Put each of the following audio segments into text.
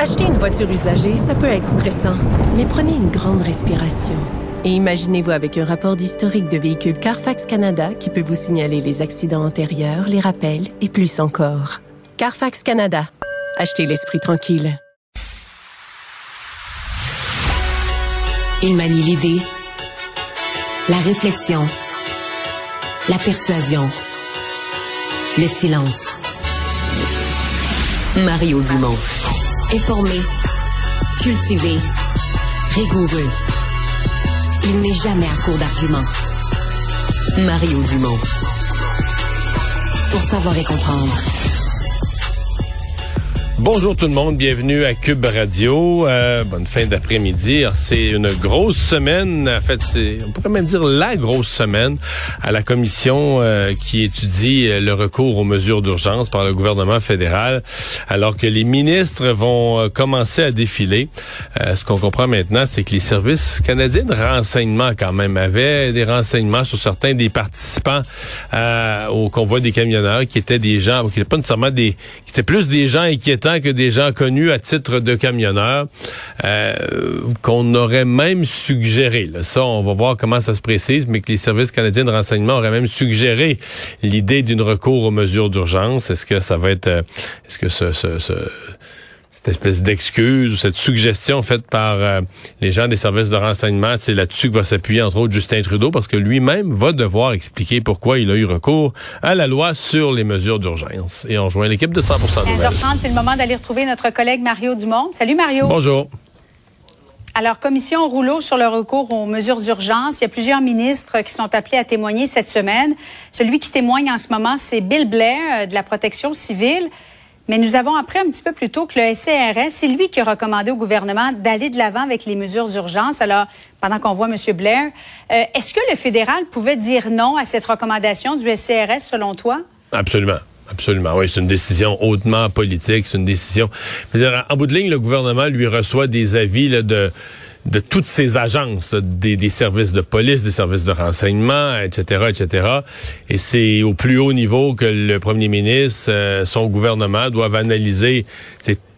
Acheter une voiture usagée, ça peut être stressant, mais prenez une grande respiration. Et imaginez-vous avec un rapport d'historique de véhicule Carfax Canada qui peut vous signaler les accidents antérieurs, les rappels et plus encore. Carfax Canada. Achetez l'esprit tranquille. Il manie l'idée, la réflexion, la persuasion, le silence. Mario Dumont. Informé, cultivé, rigoureux. Il n'est jamais à court d'arguments. Mario Dumont. Pour savoir et comprendre. Bonjour tout le monde, bienvenue à Cube Radio. Euh, bonne fin d'après-midi. C'est une grosse semaine, en fait, c'est on pourrait même dire la grosse semaine à la commission euh, qui étudie euh, le recours aux mesures d'urgence par le gouvernement fédéral, alors que les ministres vont euh, commencer à défiler. Euh, ce qu'on comprend maintenant, c'est que les services canadiens de renseignement quand même avaient des renseignements sur certains des participants euh, au convoi des camionneurs qui étaient des gens, qui n'étaient pas nécessairement des, qui étaient plus des gens inquiétants que des gens connus à titre de camionneurs, euh, qu'on aurait même suggéré, là, ça on va voir comment ça se précise, mais que les services canadiens de renseignement auraient même suggéré l'idée d'une recours aux mesures d'urgence. Est-ce que ça va être, euh, est-ce que ce, ce, ce cette espèce d'excuse ou cette suggestion faite par euh, les gens des services de renseignement, c'est là-dessus que va s'appuyer entre autres Justin Trudeau parce que lui-même va devoir expliquer pourquoi il a eu recours à la loi sur les mesures d'urgence. Et on rejoint l'équipe de 100% Nouvelles. 15h30, c'est le moment d'aller retrouver notre collègue Mario Dumont. Salut Mario. Bonjour. Alors, commission rouleau sur le recours aux mesures d'urgence. Il y a plusieurs ministres qui sont appelés à témoigner cette semaine. Celui qui témoigne en ce moment, c'est Bill Blair euh, de la protection civile. Mais nous avons appris un petit peu plus tôt que le SCRS, c'est lui qui a recommandé au gouvernement d'aller de l'avant avec les mesures d'urgence. Alors, pendant qu'on voit M. Blair, euh, est-ce que le fédéral pouvait dire non à cette recommandation du SCRS selon toi? Absolument. Absolument. Oui, c'est une décision hautement politique. C'est une décision. En bout de ligne, le gouvernement lui reçoit des avis de de toutes ces agences, des, services de police, des services de renseignement, etc., etc. Et c'est au plus haut niveau que le premier ministre, euh, son gouvernement doivent analyser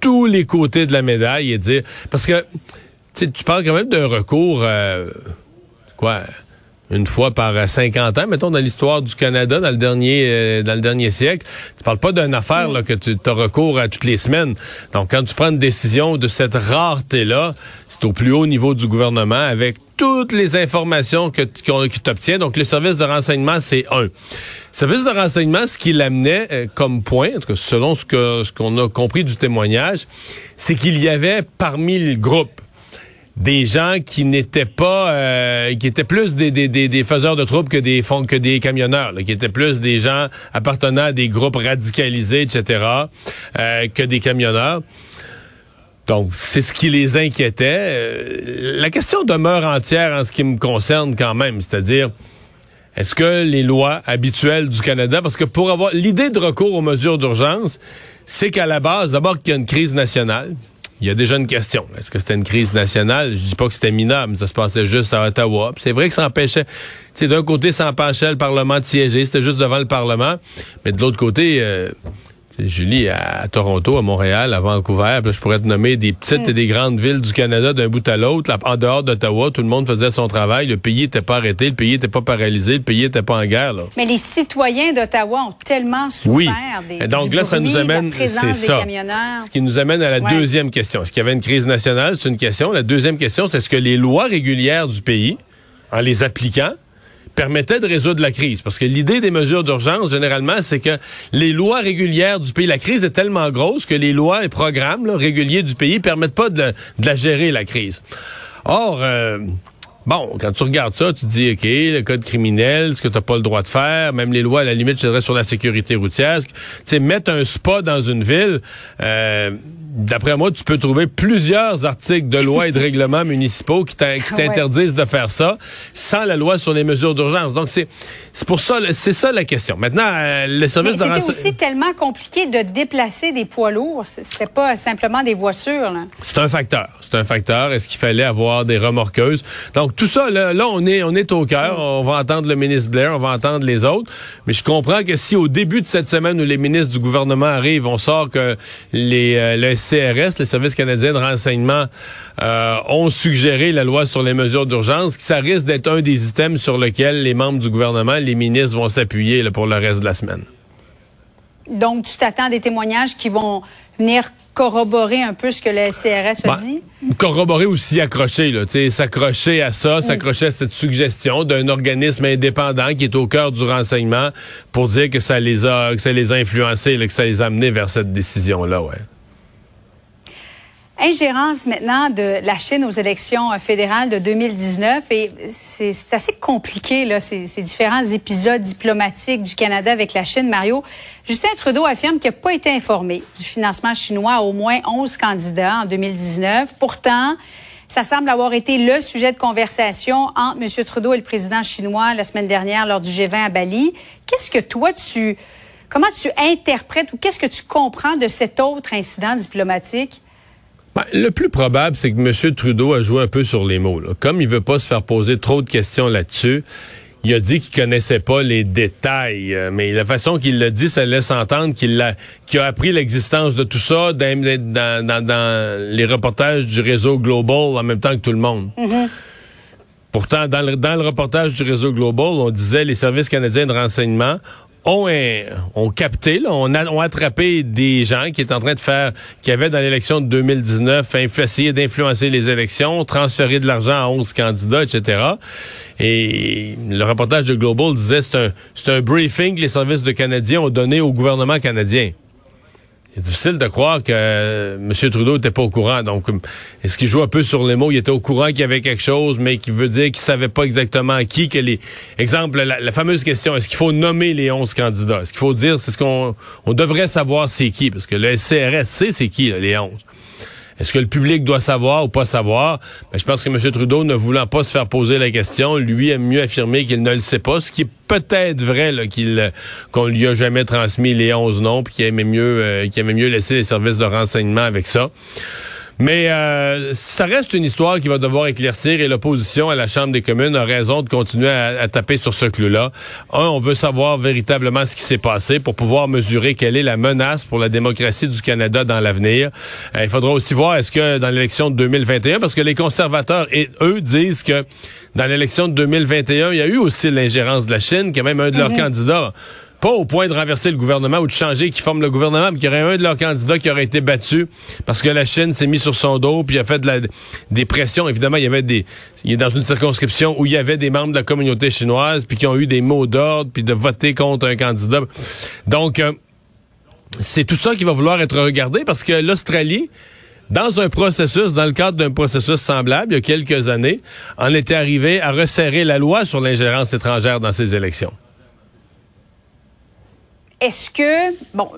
tous les côtés de la médaille et dire... Parce que tu parles quand même d'un recours... Euh, quoi une fois par 50 ans, mettons dans l'histoire du Canada dans le dernier euh, dans le dernier siècle. Tu parles pas d'une affaire que tu as recours à toutes les semaines. Donc quand tu prends une décision de cette rareté là, c'est au plus haut niveau du gouvernement avec toutes les informations que, tu obtiens. Donc le service de renseignement c'est un. Service de renseignement, ce qu'il amenait euh, comme point, selon ce que ce qu'on a compris du témoignage, c'est qu'il y avait parmi le groupe des gens qui n'étaient pas, euh, qui étaient plus des, des, des, des, faiseurs de troubles que des que des camionneurs, là, qui étaient plus des gens appartenant à des groupes radicalisés, etc., euh, que des camionneurs. Donc, c'est ce qui les inquiétait. Euh, la question demeure entière en ce qui me concerne quand même, c'est-à-dire, est-ce que les lois habituelles du Canada, parce que pour avoir l'idée de recours aux mesures d'urgence, c'est qu'à la base, d'abord qu'il y a une crise nationale, il y a déjà une question. Est-ce que c'était une crise nationale? Je dis pas que c'était minable, mais ça se passait juste à Ottawa. C'est vrai que ça empêchait, tu d'un côté, ça empêchait le Parlement de siéger, c'était juste devant le Parlement, mais de l'autre côté, euh, Julie, à Toronto, à Montréal, à Vancouver, je pourrais te nommer des petites et des grandes villes du Canada d'un bout à l'autre. En dehors d'Ottawa, tout le monde faisait son travail. Le pays n'était pas arrêté, le pays n'était pas paralysé, le pays n'était pas en guerre. Là. Mais les citoyens d'Ottawa ont tellement souffert oui. des et Donc du là, ça nous amène, c'est ça. camionneurs. Ce qui nous amène à la Ouais. deuxième question. Est-ce qu'il y avait une crise nationale? C'est une question. La deuxième question, c'est est-ce que les lois régulières du pays, en les appliquant, permettaient de résoudre la crise. Parce que l'idée des mesures d'urgence, généralement, c'est que les lois régulières du pays, la crise est tellement grosse que les lois et programmes là, réguliers du pays permettent pas de, de la gérer, la crise. Or, euh, Bon, quand tu regardes ça, tu te dis, OK, le code criminel, ce que tu n'as pas le droit de faire, même les lois, à la limite, je dirais, sur la sécurité routière. Tu sais, mettre un spa dans une ville, euh, d'après moi, tu peux trouver plusieurs articles de loi et de règlements municipaux qui t'interdisent de faire ça sans la loi sur les mesures d'urgence. Donc, c'est pour ça, c'est ça la question. Maintenant, euh, le service de C'était aussi tellement compliqué de déplacer des poids lourds. C'était pas simplement des voitures. C'est un facteur. C'est un facteur. Est-ce qu'il fallait avoir des remorqueuses? Donc, tout ça, là, on est, on est au cœur. On va entendre le ministre Blair, on va entendre les autres. Mais je comprends que si au début de cette semaine où les ministres du gouvernement arrivent, on sort que les, euh, le CRS, les services canadiens de renseignement, euh, ont suggéré la loi sur les mesures d'urgence, que ça risque d'être un des items sur lequel les membres du gouvernement, les ministres vont s'appuyer pour le reste de la semaine. Donc, tu t'attends des témoignages qui vont venir corroborer un peu ce que le CRS a ben, dit? Corroborer ou s'y accrocher, s'accrocher à ça, s'accrocher à cette suggestion d'un organisme indépendant qui est au cœur du renseignement pour dire que ça les a, que ça les a influencés, que ça les a amenés vers cette décision-là, ouais. Ingérence maintenant de la Chine aux élections fédérales de 2019 et c'est assez compliqué là ces, ces, différents épisodes diplomatiques du Canada avec la Chine. Mario, Justin Trudeau affirme qu'il n'a pas été informé du financement chinois à au moins 11 candidats en 2019. Pourtant, ça semble avoir été le sujet de conversation entre M. Trudeau et le président chinois la semaine dernière lors du G20 à Bali. Qu'est-ce que toi tu comment tu interprètes ou qu'est-ce que tu comprends de cet autre incident diplomatique? Ben, le plus probable, c'est que M. Trudeau a joué un peu sur les mots. Comme il veut pas se faire poser trop de questions là-dessus, il a dit qu'il connaissait pas les détails, euh, mais la façon qu'il l'a dit, ça laisse entendre qu'il a, a appris l'existence de tout ça dans, dans, les reportages du réseau Global en même temps que tout le monde. Mm-hmm. Pourtant, dans le, dans le reportage du réseau Global, on disait les services canadiens de renseignement ont, capté, on a, ont attrapé des gens qui étaient en train de faire, qui avaient dans l'élection de 2019 essayé d'influencer les élections, transférer de l'argent à 11 candidats, etc. Et le reportage de Global disait c'est un, c'est un briefing que les services de Canadiens ont donné au gouvernement canadien. C'est difficile de croire que euh, M. Trudeau n'était pas au courant. Donc, est-ce qu'il joue un peu sur les mots? Il était au courant qu'il y avait quelque chose, mais qui veut dire qu'il savait pas exactement qui, que les... Exemple, la, fameuse question, est-ce qu'il faut nommer les 11 candidats? Est-ce qu'il faut dire, c'est ce qu'on on devrait savoir c'est qui? Parce que le CRS sait c'est qui, les 11. Est-ce que le public doit savoir ou pas savoir? Ben, je pense que M. Trudeau, ne voulant pas se faire poser la question, lui aime mieux affirmer qu'il ne le sait pas, ce qui est peut-être vrai qu'il qu'on lui a jamais transmis les 11 noms, puis qu'il mieux euh, qu'il aimait mieux laisser les services de renseignement avec ça. Mais euh, ça reste une histoire qui va devoir éclaircir et l'opposition à la Chambre des communes a raison de continuer à, taper sur ce clou-là. Un, on veut savoir véritablement ce qui s'est passé pour pouvoir mesurer quelle est la menace pour la démocratie du Canada dans l'avenir. Euh, il faudra aussi voir est-ce que dans l'élection de 2021, parce que les conservateurs et eux disent que dans l'élection de 2021, il y a eu aussi l'ingérence de la Chine, qui est même un de leurs candidats pas au point de renverser le gouvernement ou de changer qui forme le gouvernement, mais qu'il y aurait un de leurs candidats qui aurait été battu parce que la Chine s'est mise sur son dos puis a fait de la, des pressions. Évidemment, il y avait des, il est dans une circonscription où il y avait des membres de la communauté chinoise puis qui ont eu des mots d'ordre puis de voter contre un candidat. Donc, euh, c'est tout ça qui va vouloir être regardé parce que l'Australie, dans un processus, dans le cadre d'un processus semblable, il y a quelques années, en était arrivé à resserrer la loi sur l'ingérence étrangère dans ses élections. Est-ce que, bon,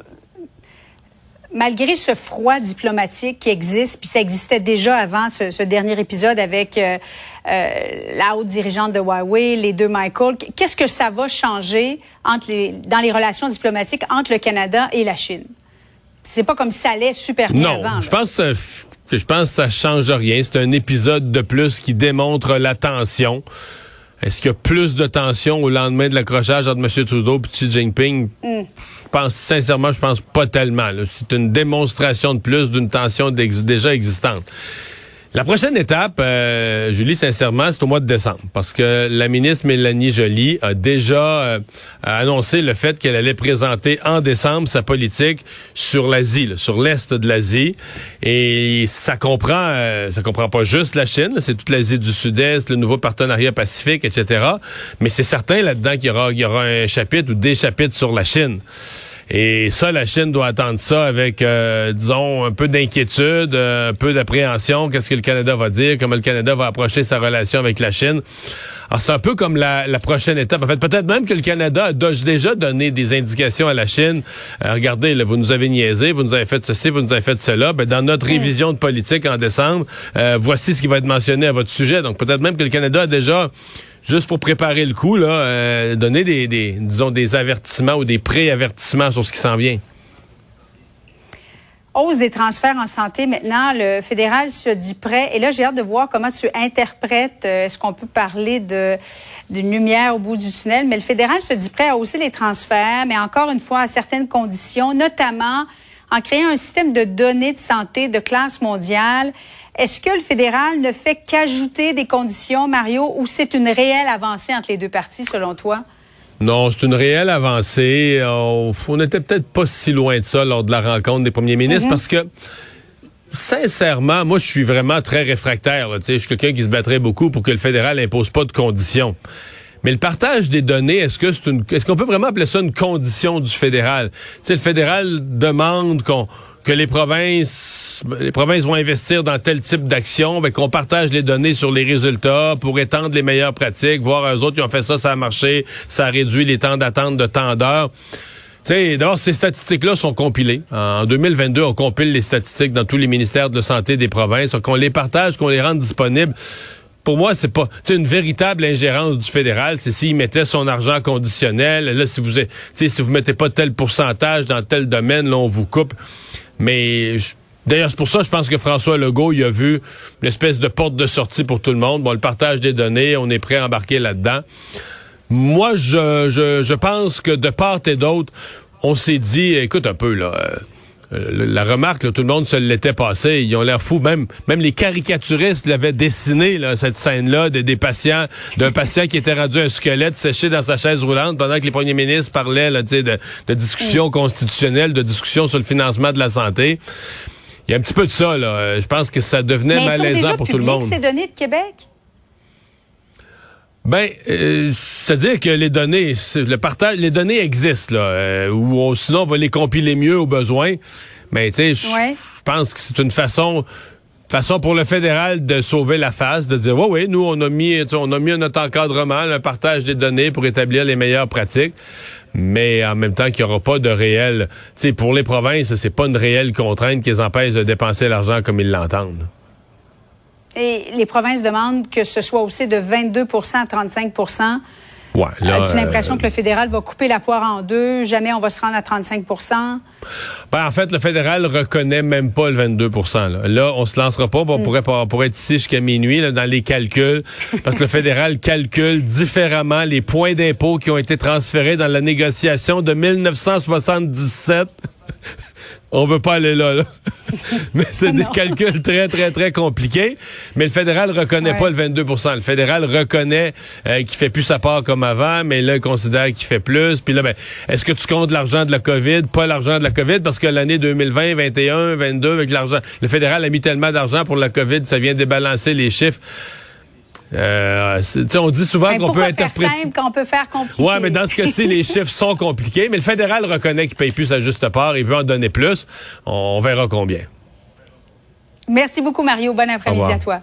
malgré ce froid diplomatique qui existe, puis ça existait déjà avant ce, dernier épisode avec euh, euh, la haute dirigeante de Huawei, les deux Michael, qu'est-ce que ça va changer entre les, dans les relations diplomatiques entre le Canada et la Chine? C'est pas comme ça allait super bien avant. Non, je pense que je pense que ça change rien. C'est un épisode de plus qui démontre la tension. Est-ce qu'il y a plus de tension au lendemain de l'accrochage entre M. Trudeau et Xi Jinping? Mm. Je pense, sincèrement, je pense pas tellement. C'est une démonstration de plus d'une tension déjà existante. La prochaine étape, euh, Julie, sincèrement, c'est au mois de décembre, parce que la ministre Mélanie Joly a déjà euh, annoncé le fait qu'elle allait présenter en décembre sa politique sur l'Asie, sur l'est de l'Asie, et ça comprend, euh, ça comprend pas juste la Chine, c'est toute l'Asie du Sud-Est, le nouveau partenariat pacifique, etc. Mais c'est certain là-dedans qu'il y aura, il y aura un chapitre ou des chapitres sur la Chine. Et ça, la Chine doit attendre ça avec, euh, disons, un peu d'inquiétude, euh, un peu d'appréhension. Qu'est-ce que le Canada va dire? Comment le Canada va approcher sa relation avec la Chine? Alors, c'est un peu comme la, prochaine étape. En fait, peut-être même que le Canada a déjà donné des indications à la Chine. Euh, regardez, là, vous nous avez niaisé, vous nous avez fait ceci, vous nous avez fait cela. Ben, dans notre révision de politique en décembre, voici ce qui va être mentionné à votre sujet. Donc, peut-être même que le Canada a déjà juste pour préparer le coup, là, euh, donner des, avertissements ou des pré-avertissements sur ce qui s'en vient? Hausse des transferts en santé. Maintenant, le fédéral se dit prêt. Et là, j'ai hâte de voir comment tu interprètes. Euh, est-ce qu'on peut parler d'une lumière au bout du tunnel? Mais le fédéral se dit prêt à hausser les transferts, mais encore une fois à certaines conditions, notamment en créant un système de données de santé de classe mondiale. Est-ce que le fédéral ne fait qu'ajouter des conditions, Mario, ou c'est une réelle avancée entre les deux parties, selon toi? Non, c'est une réelle avancée. On, n'était peut-être pas si loin de ça lors de la rencontre des premiers ministres mm-hmm. parce que sincèrement, moi, je suis vraiment très réfractaire. Je suis quelqu'un qui se battrait beaucoup pour que le fédéral n'impose pas de conditions. Mais le partage des données, est-ce que c'est une, est-ce qu'on peut vraiment appeler ça une condition du fédéral? sais, le fédéral demande qu'on que les provinces, les provinces vont investir dans tel type d'action, ben, qu'on partage les données sur les résultats pour étendre les meilleures pratiques, voir eux autres qui ont fait ça, ça a marché, ça a réduit les temps d'attente de temps d'heures. D'abord, ces statistiques-là sont compilées. En 2022, on compile les statistiques dans tous les ministères de santé des provinces, qu'on les partage, qu'on les rende disponibles pour moi, c'est pas une véritable ingérence du fédéral. C'est s'il mettait son argent conditionnel. Là, si vous si vous mettez pas tel pourcentage dans tel domaine, là, on vous coupe. Mais D'ailleurs, c'est pour ça, je pense que François Legault, il a vu l'espèce de porte de sortie pour tout le monde. Bon, le partage des données, on est prêt à embarquer là-dedans. Moi, je, je, je pense que de part et d'autre, on s'est dit, écoute un peu, là, euh, euh, la remarque, tout le monde se l'était passé. Ils ont l'air fous. Même, même les caricaturistes l'avaient dessiné, là, cette scène-là, de, des patients, d'un patient qui était rendu un squelette séché dans sa chaise roulante pendant que les premiers ministres parlaient là, de, de discussions constitutionnelles, de discussions sur le financement de la santé. Il y a un petit peu de ça, là. Euh, je pense que ça devenait malaisant pour tout le monde. ces données de Québec? Ben, euh, c'est-à-dire que les données, le partage, les données existent là, euh, ou sinon on va les compiler mieux au besoin. Mais tu sais, je pense que c'est une façon, façon pour le fédéral de sauver la face, de dire, oui, oui, nous on a mis, on a mis notre encadrement, le partage des données pour établir les meilleures pratiques. Mais en même temps qu'il n'y aura pas de réel, tu sais, pour les provinces, c'est pas une réelle contrainte qui les empêche de dépenser l'argent comme ils l'entendent. Et les provinces demandent que ce soit aussi de 22% à 35% Ouais, là, As-tu l'impression euh, que le fédéral va couper la poire en deux? Jamais on va se rendre à 35% ben, En fait, le fédéral reconnaît même pas le 22 Là, là on se lancera pas. On, mm. pourrait, on pourrait être ici jusqu'à minuit là, dans les calculs. parce que le fédéral calcule différemment les points d'impôt qui ont été transférés dans la négociation de 1977 on veut pas aller là. mais c'est des calculs très, très, très compliqués. Mais le fédéral reconnaît pas le 22% Le fédéral reconnaît euh, qu'il fait plus sa part comme avant, mais là, il considère qu'il fait plus. Puis là, ben, est-ce que tu comptes l'argent de la COVID? Pas l'argent de la COVID, parce que l'année 2020, 21, 22, avec l'argent, le fédéral a mis tellement d'argent pour la COVID, ça vient débalancer les chiffres. Euh, on dit souvent qu'on peut interpréter. simple qu'on peut faire compliqué. Ouais, mais dans ce cas-ci, les chiffres sont compliqués. Mais le fédéral reconnaît qu'il paye plus à juste part. Il veut en donner plus. On, verra combien. Merci beaucoup, Mario. Bon après-midi à toi.